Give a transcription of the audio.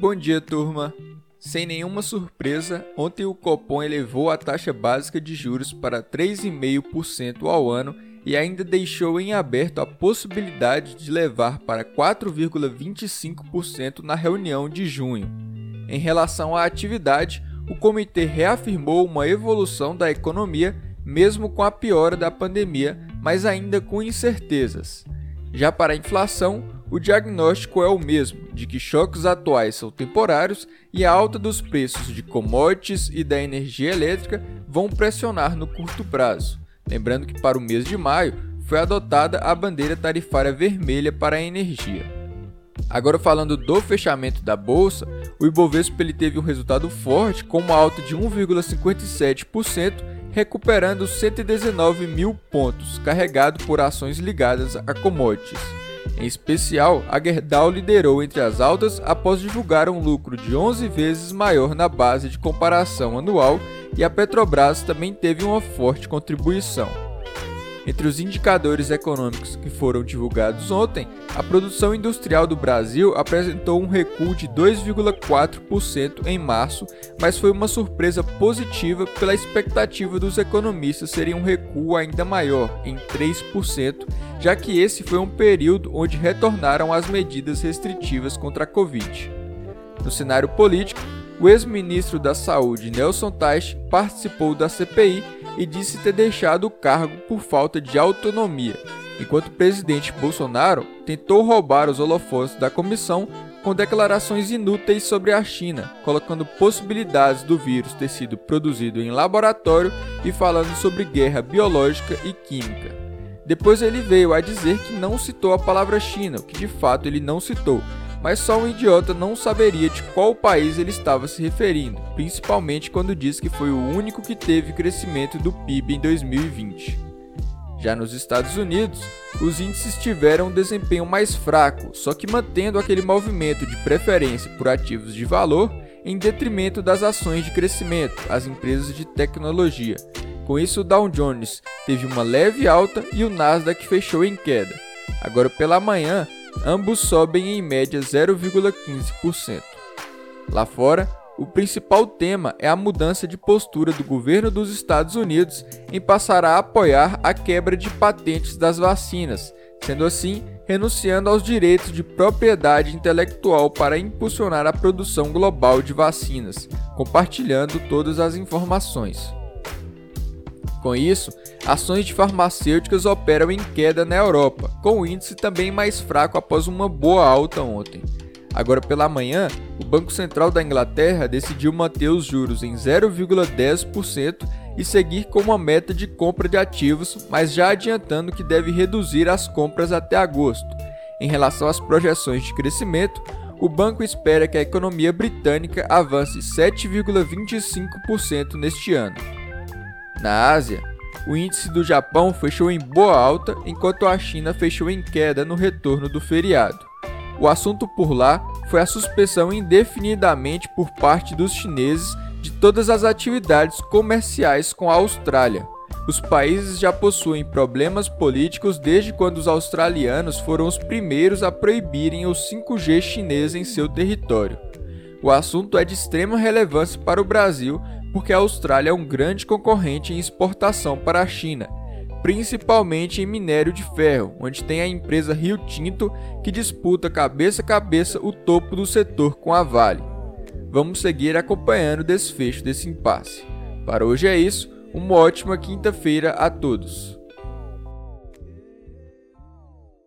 Bom dia, turma. Sem nenhuma surpresa, ontem o Copom elevou a taxa básica de juros para 3,5% ao ano e ainda deixou em aberto a possibilidade de levar para 4,25% na reunião de junho. Em relação à atividade, o comitê reafirmou uma evolução da economia mesmo com a piora da pandemia, mas ainda com incertezas. Já para a inflação, o diagnóstico é o mesmo, de que choques atuais são temporários e a alta dos preços de commodities e da energia elétrica vão pressionar no curto prazo. Lembrando que para o mês de maio foi adotada a bandeira tarifária vermelha para a energia. Agora falando do fechamento da bolsa, o Ibovespa ele teve um resultado forte com uma alta de 1,57%, recuperando 119 mil pontos, carregado por ações ligadas a commodities. Em especial, a Gerdau liderou entre as altas após divulgar um lucro de 11 vezes maior na base de comparação anual e a Petrobras também teve uma forte contribuição. Entre os indicadores econômicos que foram divulgados ontem, a produção industrial do Brasil apresentou um recuo de 2,4% em março, mas foi uma surpresa positiva pela expectativa dos economistas serem um recuo ainda maior, em 3%, já que esse foi um período onde retornaram as medidas restritivas contra a Covid. No cenário político, o ex-ministro da Saúde Nelson Teich participou da CPI e disse ter deixado o cargo por falta de autonomia, enquanto o presidente Bolsonaro tentou roubar os holofotes da comissão com declarações inúteis sobre a China, colocando possibilidades do vírus ter sido produzido em laboratório e falando sobre guerra biológica e química. Depois ele veio a dizer que não citou a palavra China, o que de fato ele não citou, mas só um idiota não saberia de qual país ele estava se referindo, principalmente quando diz que foi o único que teve crescimento do PIB em 2020. Já nos Estados Unidos, os índices tiveram um desempenho mais fraco, só que mantendo aquele movimento de preferência por ativos de valor em detrimento das ações de crescimento, as empresas de tecnologia. Com isso, o Dow Jones teve uma leve alta e o Nasdaq fechou em queda. Agora pela manhã, ambos sobem em média 0,15%. Lá fora, o principal tema é a mudança de postura do governo dos Estados Unidos em passar a apoiar a quebra de patentes das vacinas, sendo assim renunciando aos direitos de propriedade intelectual para impulsionar a produção global de vacinas, compartilhando todas as informações. Com isso, ações de farmacêuticas operam em queda na Europa, com o índice também mais fraco após uma boa alta ontem. Agora pela manhã, o Banco Central da Inglaterra decidiu manter os juros em 0,10% e seguir com uma meta de compra de ativos, mas já adiantando que deve reduzir as compras até agosto. Em relação às projeções de crescimento, o banco espera que a economia britânica avance 7,25% neste ano. Na Ásia, o índice do Japão fechou em boa alta, enquanto a China fechou em queda no retorno do feriado. O assunto por lá foi a suspensão indefinidamente por parte dos chineses de todas as atividades comerciais com a Austrália. Os países já possuem problemas políticos desde quando os australianos foram os primeiros a proibirem o 5G chinês em seu território. O assunto é de extrema relevância para o Brasil, porque a Austrália é um grande concorrente em exportação para a China, principalmente em minério de ferro, onde tem a empresa Rio Tinto que disputa cabeça a cabeça o topo do setor com a Vale. Vamos seguir acompanhando o desfecho desse impasse. Para hoje é isso, uma ótima quinta-feira a todos.